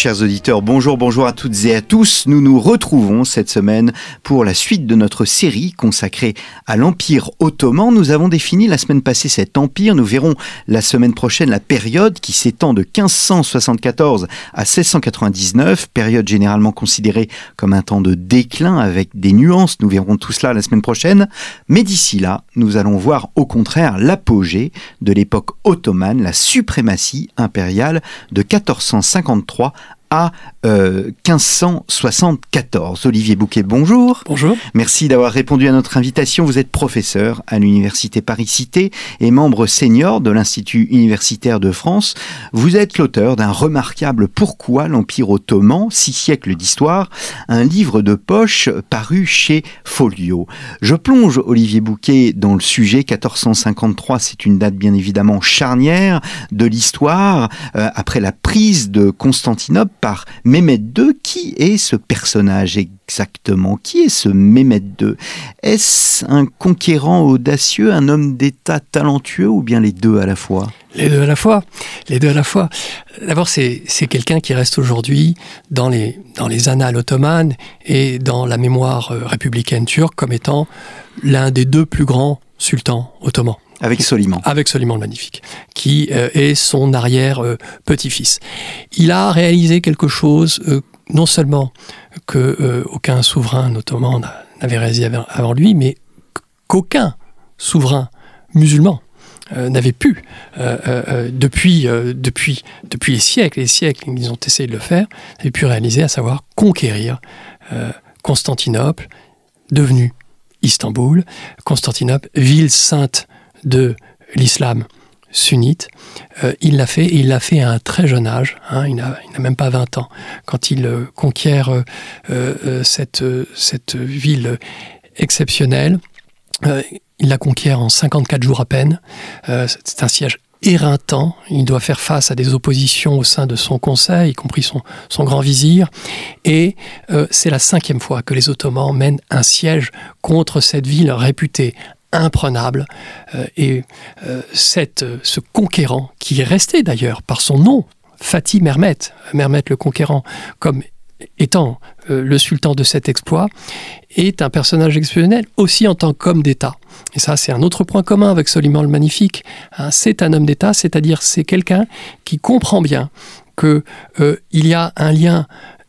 Chers auditeurs, bonjour, bonjour à toutes et à tous. Nous nous retrouvons cette semaine pour la suite de notre série consacrée à l'Empire ottoman. Nous avons défini la semaine passée cet empire. Nous verrons la semaine prochaine la période qui s'étend de 1574 à 1699, période généralement considérée comme un temps de déclin avec des nuances. Nous verrons tout cela la semaine prochaine. Mais d'ici là, nous allons voir au contraire l'apogée de l'époque ottomane, la suprématie impériale de 1453 à 1574. Euh, Olivier Bouquet, bonjour. Bonjour. Merci d'avoir répondu à notre invitation. Vous êtes professeur à l'Université Paris-Cité et membre senior de l'Institut universitaire de France. Vous êtes l'auteur d'un remarquable Pourquoi l'Empire ottoman, six siècles d'histoire, un livre de poche paru chez Folio. Je plonge, Olivier Bouquet, dans le sujet 1453. C'est une date bien évidemment charnière de l'histoire, euh, après la prise de Constantinople par Mehmet II. Qui est ce personnage exactement? Qui est ce Mehmet II Est-ce un conquérant audacieux, un homme d'État talentueux ou bien les deux à la fois? Les deux à la fois. Les deux à la fois. D'abord, c'est quelqu'un qui reste aujourd'hui dans les, dans les annales ottomanes et dans la mémoire euh, républicaine turque comme étant l'un des deux plus grands sultans ottomans. Avec Soliman. Avec Soliman le Magnifique, qui euh, est son arrière-petit-fils. Il a réalisé quelque chose, euh, non seulement que euh, aucun souverain ottoman n'avait réalisé avant, lui, mais qu'aucun souverain musulman n'avait pu, depuis, depuis, depuis les siècles et les siècles, ils ont essayé de le faire, n'avait pu réaliser, à savoir conquérir Constantinople, devenue Istanbul, Constantinople, ville sainte de l'islam sunnite. Euh, il l'a fait, il l'a fait à un très jeune âge, hein, il n'a même pas 20 ans, quand il euh, conquiert euh, cette, cette ville exceptionnelle. il la conquiert en 54 jours à peine. C'est un siège éreintant. Il doit faire face à des oppositions au sein de son conseil, y compris son, son grand vizir. Et c'est la cinquième fois que les Ottomans mènent un siège contre cette ville réputée imprenable. Euh, et euh, cette, euh, ce conquérant, qui est resté d'ailleurs par son nom, Fatih Mermet, Mermet le conquérant, comme étant le sultan de cet exploit, est un personnage exceptionnel aussi en tant qu'homme d'État. Et ça, c'est un autre point commun avec Soliman le Magnifique. Hein. c'est un homme d'État, c'est-à-dire c'est quelqu'un qui comprend bien qu'il il y a un lien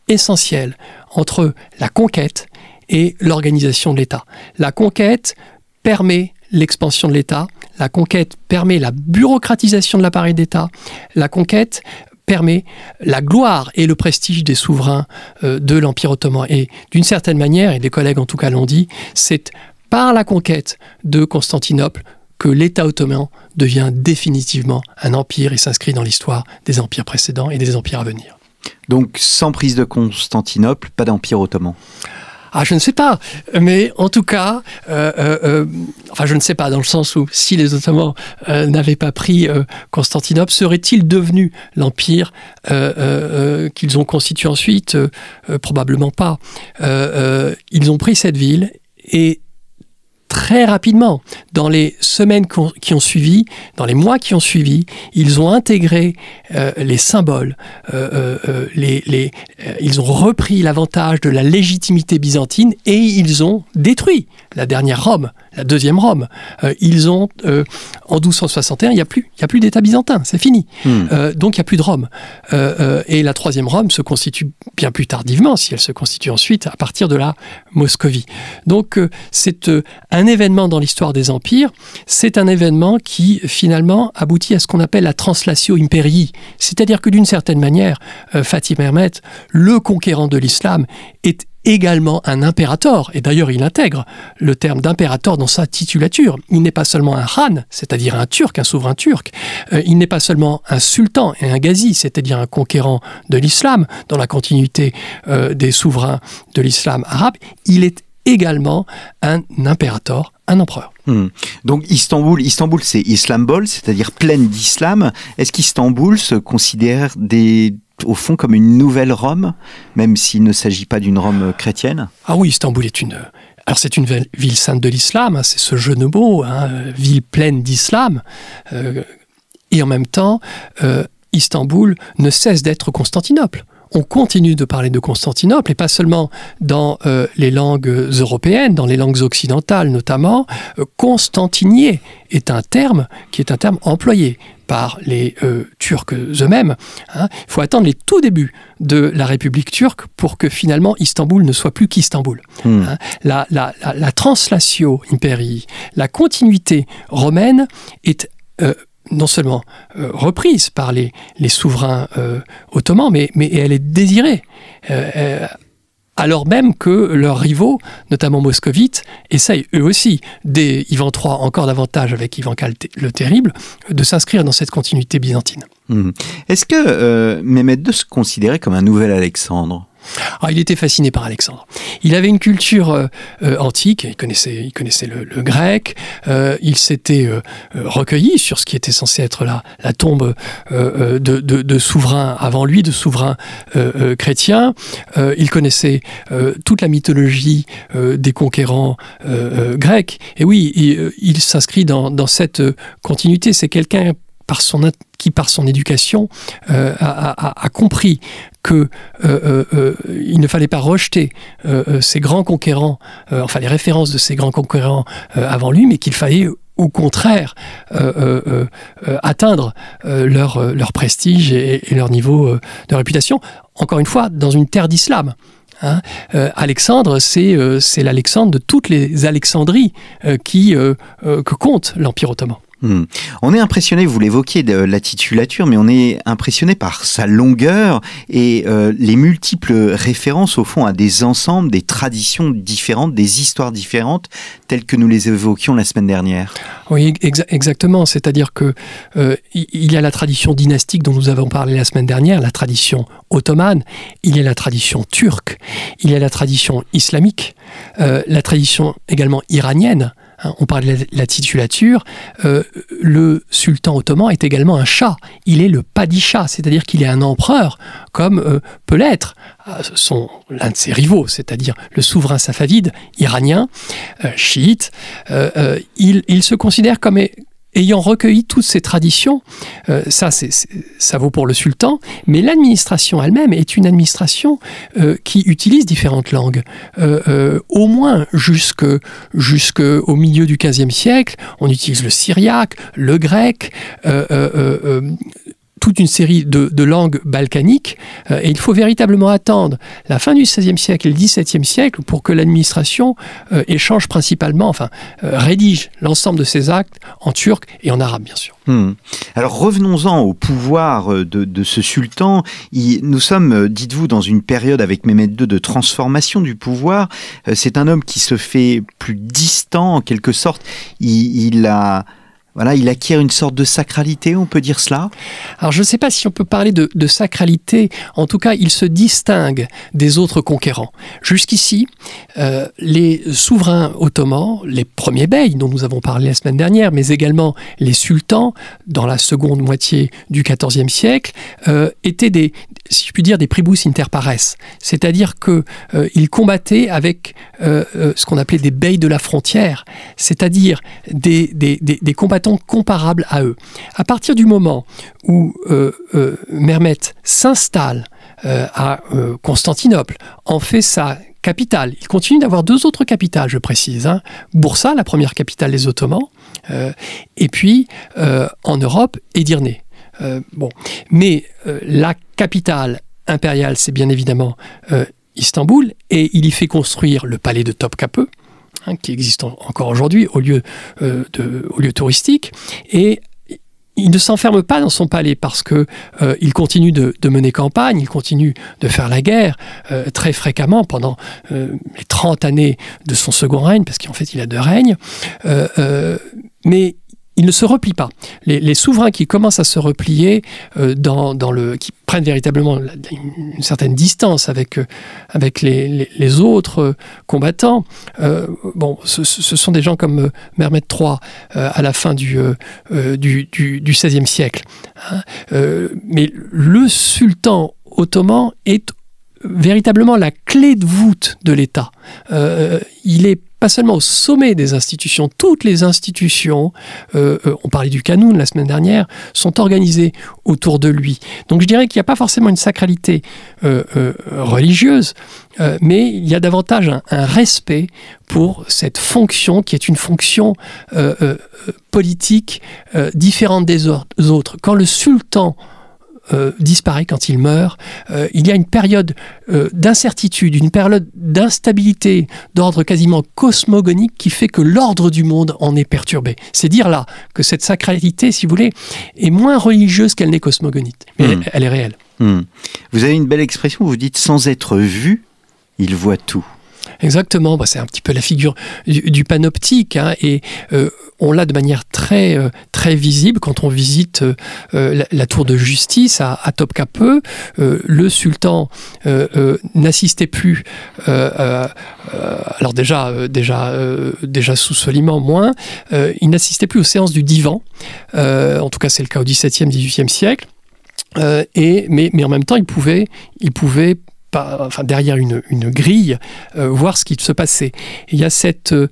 essentiel entre la conquête et l'organisation de l'État. La conquête permet l'expansion de l'État, la conquête permet la bureaucratisation de l'appareil d'État, la conquête permet la gloire et le prestige des souverains euh, de l'Empire ottoman. Et d'une certaine manière, et des collègues en tout cas l'ont dit, c'est par la conquête de Constantinople que l'État ottoman devient définitivement un empire et s'inscrit dans l'histoire des empires précédents et des empires à venir. Donc sans prise de Constantinople, pas d'empire ottoman ah, je ne sais pas. Mais en tout cas, euh, euh, euh, enfin, je ne sais pas, dans le sens où si les Ottomans n'avaient pas pris Constantinople, serait-il devenu l'empire qu'ils ont constitué ensuite? Probablement pas. ils ont pris cette ville et très rapidement, dans les semaines qui ont suivi, dans les mois qui ont suivi, ils ont intégré euh, les symboles, euh, euh, les, ils ont repris l'avantage de la légitimité byzantine et ils ont détruit la dernière Rome, la deuxième Rome. ils ont, en 1261, il n'y a plus, il y a plus d'État byzantin, c'est fini. Hmm. donc il n'y a plus de Rome. et la troisième Rome se constitue bien plus tardivement, si elle se constitue ensuite, à partir de la Moscovie. Donc c'est un un événement dans l'histoire des empires, c'est un événement qui finalement aboutit à ce qu'on appelle la translatio imperii, c'est-à-dire que d'une certaine manière, euh, Fatih Mehmet, le conquérant de l'islam, est également un impérator, et d'ailleurs il intègre le terme d'impérator dans sa titulature. Il n'est pas seulement un khan, c'est-à-dire un turc, un souverain turc, euh, il n'est pas seulement un sultan et un ghazi, c'est-à-dire un conquérant de l'islam, dans la continuité euh, des souverains de l'islam arabe, il est également un impérator, un empereur. Hmm. Donc Istanbul, Istanbul c'est Islambol, c'est-à-dire pleine d'islam. Est-ce qu'Istanbul se considère des, au fond comme une nouvelle Rome, même s'il ne s'agit pas d'une Rome chrétienne Ah oui, Istanbul est une... Alors c'est une ville sainte de l'islam, hein, c'est ce jeu de mots, hein, ville pleine d'islam. Euh, et en même temps, euh, Istanbul ne cesse d'être Constantinople on continue de parler de Constantinople, et pas seulement dans euh, les langues européennes, dans les langues occidentales notamment. Euh, Constantinier est un terme qui est un terme employé par les euh, Turcs eux-mêmes. Hein. Il faut attendre les tout débuts de la République turque pour que finalement Istanbul ne soit plus qu'Istanbul. Hmm. Hein. La, la, la, la, translatio imperii, la continuité romaine est non seulement euh, reprise par les, les souverains euh, ottomans, mais, elle est désirée. Euh, alors même que leurs rivaux, notamment moscovites, essayent eux aussi, dès Ivan III, encore davantage avec Ivan IV le Terrible, de s'inscrire dans cette continuité byzantine. Hmm. Est-ce que Mehmet II se considérait comme un nouvel Alexandre? Ah, il était fasciné par Alexandre. Il avait une culture euh, euh, antique, il connaissait, le, grec, euh, il s'était recueilli sur ce qui était censé être la, tombe de, souverains avant lui, de souverains chrétiens. il connaissait toute la mythologie des conquérants grecs. Et oui, il, s'inscrit dans, cette continuité. C'est quelqu'un qui, par son éducation, a, compris que euh, euh, il ne fallait pas rejeter euh, ces grands conquérants, enfin les références de ces grands conquérants avant lui, mais qu'il fallait au contraire atteindre leur, prestige et, leur niveau de réputation. Encore une fois, dans une terre d'islam. Hein. Alexandre, c'est l'Alexandre de toutes les Alexandries que compte l'Empire ottoman. Hmm. On est impressionné, vous l'évoquiez, de la titulature, mais on est impressionné par sa longueur et euh, les multiples références au fond à des ensembles, des traditions différentes, des histoires différentes, telles que nous les évoquions la semaine dernière. Oui, exactement. C'est-à-dire que euh, il y a la tradition dynastique dont nous avons parlé la semaine dernière, la tradition ottomane, il y a la tradition turque, il y a la tradition islamique, euh, la tradition également iranienne. Hein, on parle de la titulature, euh, le sultan ottoman est également un chat. Il est le padisha, c'est-à-dire qu'il est un empereur, comme euh, peut l'être euh, l'un de ses rivaux, c'est-à-dire le souverain safavide iranien, chiite. Il, il, se considère comme, ayant recueilli toutes ces traditions, euh, ça, ça vaut pour le sultan, mais l'administration elle-même est une administration euh, qui utilise différentes langues. Euh, au moins jusqu'au milieu du XVe siècle, on utilise le syriaque, le grec, toute une série de, langues balkaniques, euh, et il faut véritablement attendre la fin du XVIe siècle et le XVIIe siècle pour que l'administration euh, échange principalement, enfin, euh, rédige l'ensemble de ses actes en turc et en arabe, bien sûr. Hmm. Alors revenons-en au pouvoir de, ce sultan. nous sommes, dites-vous, dans une période avec Mehmet II de transformation du pouvoir. C'est un homme qui se fait plus distant en quelque sorte. il a voilà, il acquiert une sorte de sacralité, on peut dire cela? Alors je ne sais pas si on peut parler de, sacralité, en tout cas il se distingue des autres conquérants. Jusqu'ici, euh, les souverains ottomans, les premiers beys dont nous avons parlé la semaine dernière, mais également les sultans dans la seconde moitié du XIVe siècle, euh, étaient des, si je puis dire, des pribus inter pares, c'est-à-dire qu'ils euh, combattaient avec ce qu'on appelait des beys de la frontière, c'est-à-dire des, des, des combattants comparables à eux. À partir du moment où euh, euh Mermet s'installe euh, à euh, Constantinople, en fait sa capitale. Il continue d'avoir deux autres capitales, je précise. Hein. Boursa, la première capitale des Ottomans, et puis en Europe, Edirne. bon. Mais la capitale impériale, c'est bien évidemment Istanbul, et il y fait construire le palais de Topkapi, Hein, qui existe encore aujourd'hui au lieu, euh, de, au lieu touristique. Et il ne s'enferme pas dans son palais parce que euh, il continue de, mener campagne, il continue de faire la guerre euh, très fréquemment pendant les 30 années de son second règne, parce qu'en fait il a deux règnes. mais ils ne se replient pas. Les, souverains qui commencent à se replier dans, dans, le, qui prennent véritablement une certaine distance avec, avec les, autres combattants, bon, ce, sont des gens comme Mehmet III à la fin du, du XVIe siècle. Hein. mais le sultan ottoman est véritablement la clé de voûte de l'État. Euh, il est pas seulement au sommet des institutions, toutes les institutions, euh, euh, on parlait du Canoun la semaine dernière, sont organisées autour de lui. Donc je dirais qu'il n'y a pas forcément une sacralité religieuse, mais il y a davantage un, respect pour cette fonction qui est une fonction politique différente des autres. Quand le sultan euh, disparaît quand il meurt. Euh, il y a une période euh, d'incertitude, une période d'instabilité d'ordre quasiment cosmogonique qui fait que l'ordre du monde en est perturbé. C'est dire là que cette sacralité, si vous voulez, est moins religieuse qu'elle n'est cosmogonique, mais hmm. elle, est réelle. Hmm. Vous avez une belle expression, vous dites sans être vu, il voit tout. Exactement, bah, c'est un petit peu la figure du, panoptique, hein, et euh, on l'a de manière très, euh, très visible quand on visite euh, la, tour de justice à, à Topkapi. le sultan n'assistait plus, alors déjà, déjà, déjà sous Soliman moins, il n'assistait plus aux séances du divan, en tout cas c'est le cas au XVIIe, XVIIIe siècle. et, mais, mais en même temps, il pouvait, il pouvait derrière une, grille, euh, voir ce qui se passait. il y a cette, euh,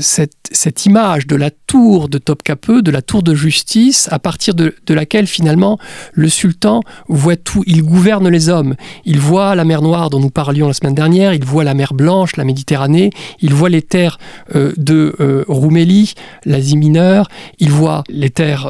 cette, cette, image de la tour de Topkapi, de la tour de justice, à partir de, laquelle finalement le sultan voit tout. Il gouverne les hommes. Il voit la mer Noire dont nous parlions la semaine dernière, il voit la mer Blanche, la Méditerranée, il voit les terres euh, de Roumélie, l'Asie mineure, il voit les terres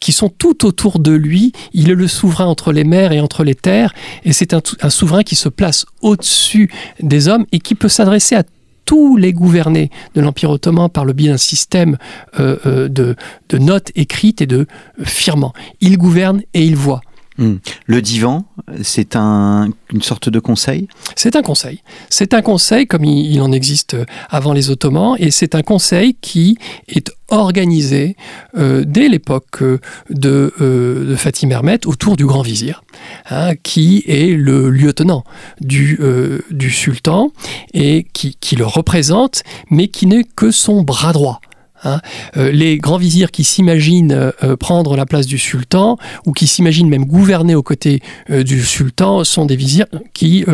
qui sont tout autour de lui. Il est le souverain entre les mers et entre les terres. Et c'est un un souverain qui se place au-dessus des hommes et qui peut s'adresser à tous les gouvernés de l'Empire ottoman par le biais d'un système euh, euh, de, notes écrites et de firmants. Il gouverne et il voit. Hmm. Le divan, c'est un, une sorte de conseil? C'est un conseil. C'est un conseil comme il, en existe avant les Ottomans et c'est un conseil qui est organisé euh, dès l'époque de, euh, de, Fatih Mermet autour du grand vizir, hein, qui est le lieutenant du, euh, sultan et qui le représente, mais qui n'est que son bras droit. Hein. Euh, les grands vizirs qui s'imaginent euh, euh, prendre la place du sultan ou qui s'imaginent même gouverner aux côtés du sultan sont des vizirs qui,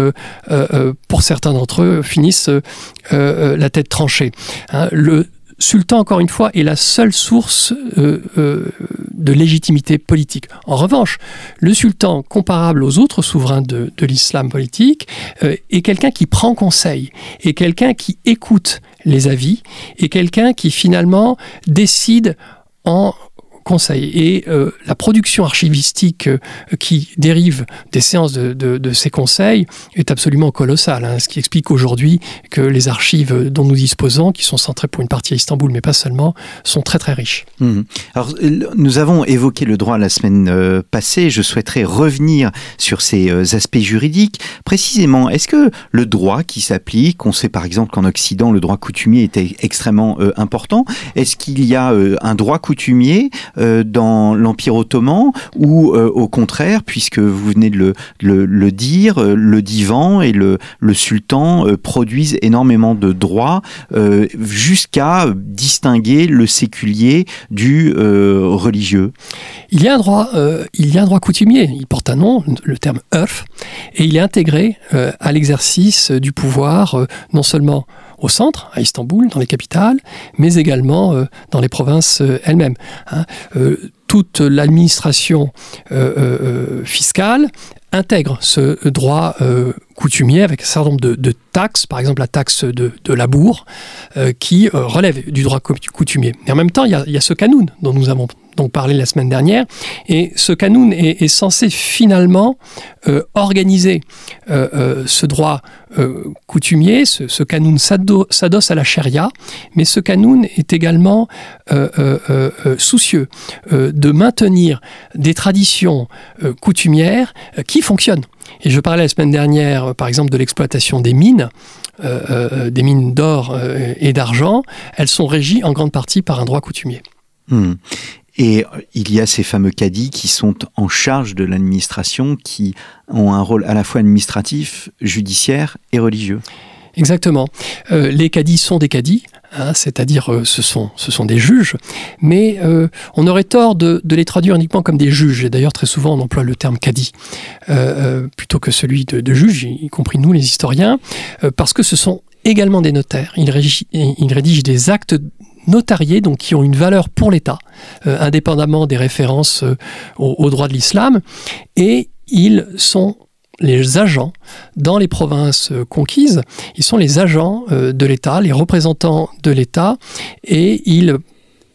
pour certains d'entre eux, finissent la tête tranchée. Hein. Le sultan, encore une fois, est la seule source de légitimité politique. En revanche, le sultan, comparable aux autres souverains de, de l'islam politique, est quelqu'un qui prend conseil, est quelqu'un qui écoute les avis, et quelqu'un qui finalement décide en conseil. Et euh, la production archivistique euh, qui dérive des séances de, ces conseils est absolument colossale. Hein, ce qui explique aujourd'hui que les archives dont nous disposons, qui sont centrées pour une partie à Istanbul, mais pas seulement, sont très très riches. Mmh. Alors, nous avons évoqué le droit la semaine euh, passée. Je souhaiterais revenir sur ces aspects juridiques. Précisément, est-ce que le droit qui s'applique, on sait par exemple qu'en Occident, le droit coutumier était extrêmement important, est-ce qu'il y a un droit coutumier euh, dans l'Empire ottoman ou euh, au contraire, puisque vous venez de le, dire, euh, le divan et le, le sultan produisent énormément de droits jusqu'à distinguer le séculier du religieux Il y a un droit, il y a un droit coutumier. Il porte un nom, le terme urf, et il est intégré à l'exercice du pouvoir non seulement au centre, à Istanbul, dans les capitales, mais également euh, dans les provinces euh, elles-mêmes. Hein. Euh, toute l'administration fiscale intègre ce droit coutumier avec un certain nombre de, taxes, par exemple la taxe de, labour, qui relève du droit coutumier. Et en même temps, il y a, il y a ce canoun dont nous avons donc parlé la semaine dernière. Et ce canoun est, censé finalement euh, organiser euh, euh, ce droit coutumier. Ce, ce canoun s'adosse à la charia, mais ce canoun est également soucieux de maintenir des traditions coutumières qui fonctionnent. Et je parlais la semaine dernière, par exemple, de l'exploitation des mines. des mines d'or et d'argent, elles sont régies en grande partie par un droit coutumier. Hmm. Et il y a ces fameux cadis qui sont en charge de l'administration, qui ont un rôle à la fois administratif, judiciaire et religieux. Exactement. Euh, les cadis sont des cadis, hein, c'est-à-dire euh, ce, sont, ce sont des juges, mais euh, on aurait tort de, de, les traduire uniquement comme des juges. Et d'ailleurs, très souvent, on emploie le terme cadi plutôt que celui de, de, juge, y compris nous, les historiens, parce que ce sont également des notaires. Ils rédigent, ils rédigent des actes notariés, donc qui ont une valeur pour l'État, indépendamment des références au, au droit de l'islam, et ils sont les agents dans les provinces euh, conquises, ils sont les agents euh, de l'État, les représentants de l'État, et ils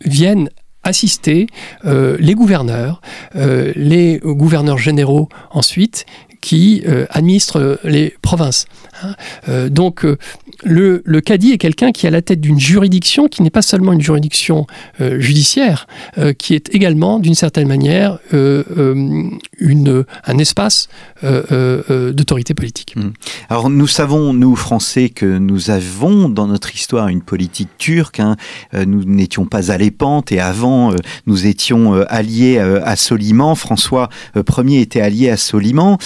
viennent assister euh, les gouverneurs, les gouverneurs généraux ensuite, qui administrent les provinces. Hein. donc le, le cadi est quelqu'un qui est à la tête d'une juridiction qui n'est pas seulement une juridiction euh, judiciaire, euh, qui est également d'une certaine manière euh, un espace d'autorité politique. Mmh. Alors nous savons, nous Français, que nous avons dans notre histoire une politique turque. Hein. nous n'étions pas à l'épante et avant nous étions alliés à Soliman. François Ier était allié à Soliman.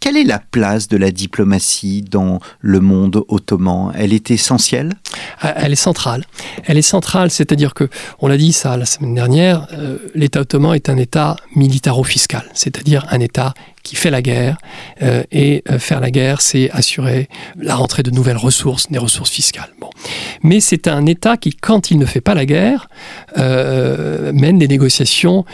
Quelle est la place de la diplomatie dans le monde ottoman? Elle est essentielle? Ah, Elle est centrale. Elle est centrale, c'est-à-dire que, on l'a dit ça la semaine dernière, euh, l'État ottoman est un État militaro-fiscal, c'est-à-dire un État qui fait la guerre. Euh, et euh, faire la guerre, c'est assurer la rentrée de nouvelles ressources, des ressources fiscales. Bon. Mais c'est un État qui, quand il ne fait pas la guerre, euh, mène des négociations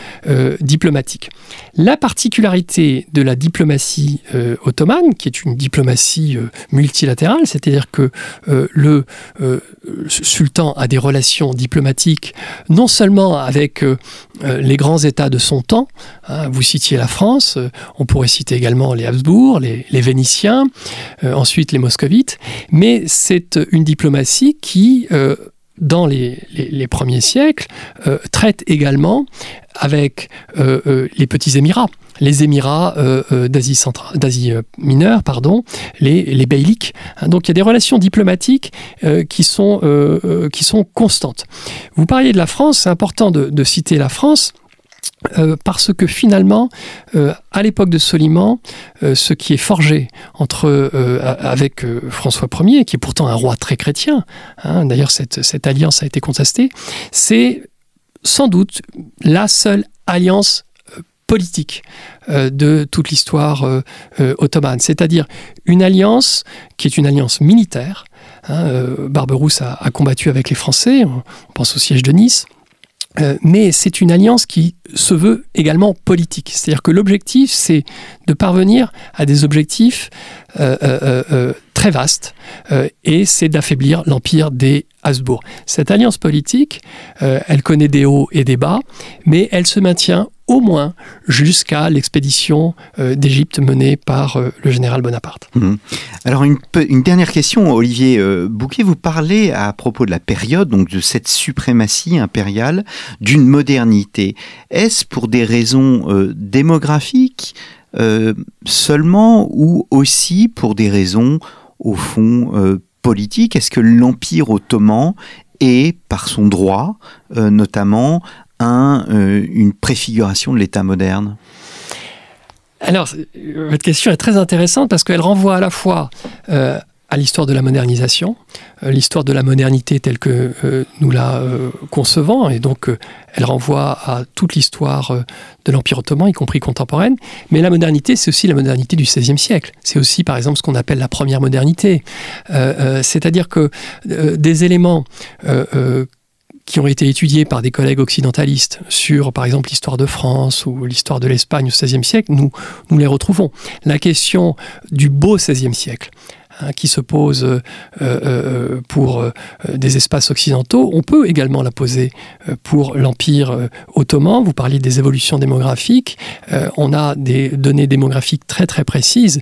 diplomatiques. La particularité de la diplomatie ottomane, qui est une diplomatie multilatérale, c'est-à-dire que le sultan a des relations diplomatiques non seulement avec les grands États de son temps, hein, vous citiez la France, on pourrait pourrait citer également les Habsbourg, les, Vénitiens, euh, ensuite les Moscovites, mais c'est une diplomatie qui, euh, dans les, premiers siècles, euh, traite également avec euh, euh, les petits Émirats, les Émirats euh, euh d'Asie d'Asie euh, mineure, pardon, les, les beyliks. Donc il y a des relations diplomatiques euh, qui sont euh, qui sont constantes. Vous parliez de la France, c'est important de citer la France. Euh, parce que finalement, euh, à l'époque de Soliman, euh, ce qui est forgé entre avec François Ier, qui est pourtant un roi très chrétien, d'ailleurs cette, alliance a été contestée, c'est sans doute la seule alliance politique de toute l'histoire ottomane, c'est-à-dire une alliance qui est une alliance militaire. Euh, Barberousse a, combattu avec les Français, on pense au siège de Nice. Euh, mais c'est une alliance qui se veut également politique. C'est-à-dire que l'objectif, c'est de parvenir à des objectifs euh, euh, très vastes, euh, et c'est d'affaiblir l'empire des Habsbourg. Cette alliance politique, euh, elle connaît des hauts et des bas, mais elle se maintient au moins jusqu'à l'expédition euh, d'Égypte menée par le général Bonaparte. Mmh. Alors une, dernière question, Olivier Bouquet, vous parlez à propos de la période, donc de cette suprématie impériale, d'une modernité. Est-ce pour des raisons démographiques seulement ou aussi pour des raisons au fond euh, politiques Est-ce que l'Empire ottoman est, par son droit, euh, notamment, euh, une préfiguration de l'État moderne? Alors, votre question est très intéressante parce qu'elle renvoie à la fois à l'histoire de la modernisation, euh, l'histoire de la modernité telle que euh, nous la euh, concevons, et donc elle renvoie à toute l'histoire de l'Empire ottoman, y compris contemporaine. Mais la modernité, c'est aussi la modernité du XVIe siècle. C'est aussi, par exemple, ce qu'on appelle la première modernité. C'est-à-dire que des éléments qui ont été étudiés par des collègues occidentalistes sur, par exemple, l'histoire de France ou l'histoire de l'Espagne au XVIe siècle, nous, nous les retrouvons. La question du beau XVIe siècle, hein, qui se pose euh, euh, pour euh, des espaces occidentaux, on peut également la poser pour l'Empire ottoman. Vous parliez des évolutions démographiques. On a des données démographiques très très précises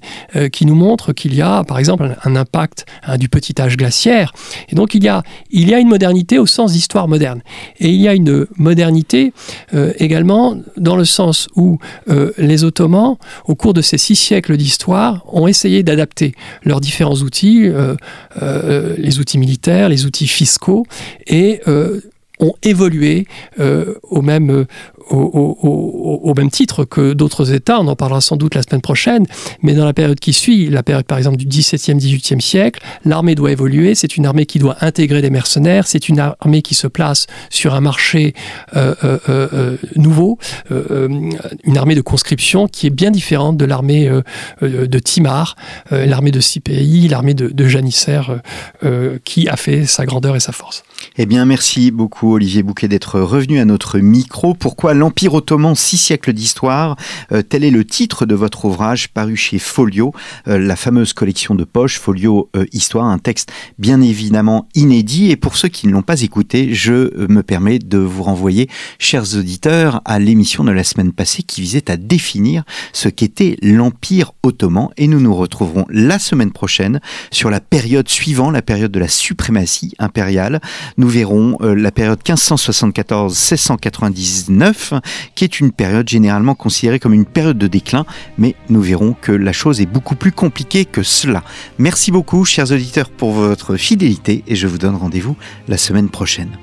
qui nous montrent qu'il y a, par exemple, un, impact hein, du petit âge glaciaire. Et donc il y, a, il y a une modernité au sens d'histoire moderne. Et il y a une modernité également dans le sens où les Ottomans, au cours de ces six siècles d'histoire, ont essayé d'adapter leurs différents outils, euh, euh, les outils militaires, les outils fiscaux, et euh, ont évolué au même au, même titre que d'autres États, on en parlera sans doute la semaine prochaine, mais dans la période qui suit, la période par exemple du XVIIe, XVIIIe siècle, l'armée doit évoluer, c'est une armée qui doit intégrer les mercenaires, c'est une armée qui se place sur un marché euh, euh, euh, nouveau, une armée de conscription qui est bien différente de l'armée de Timar, l'armée de Cipéi, l'armée de, de Janissaire, qui a fait sa grandeur et sa force. Eh bien, merci beaucoup Olivier Bouquet d'être revenu à notre micro. Pourquoi l'Empire ottoman, six siècles d'histoire euh, Tel est le titre de votre ouvrage paru chez Folio, euh, la fameuse collection de poche Folio euh, Histoire, un texte bien évidemment inédit. Et pour ceux qui ne l'ont pas écouté, je me permets de vous renvoyer, chers auditeurs, à l'émission de la semaine passée qui visait à définir ce qu'était l'Empire ottoman. Et nous nous retrouverons la semaine prochaine sur la période suivant, la période de la suprématie impériale nous verrons la période 1574-1699, qui est une période généralement considérée comme une période de déclin, mais nous verrons que la chose est beaucoup plus compliquée que cela. Merci beaucoup, chers auditeurs, pour votre fidélité, et je vous donne rendez-vous la semaine prochaine.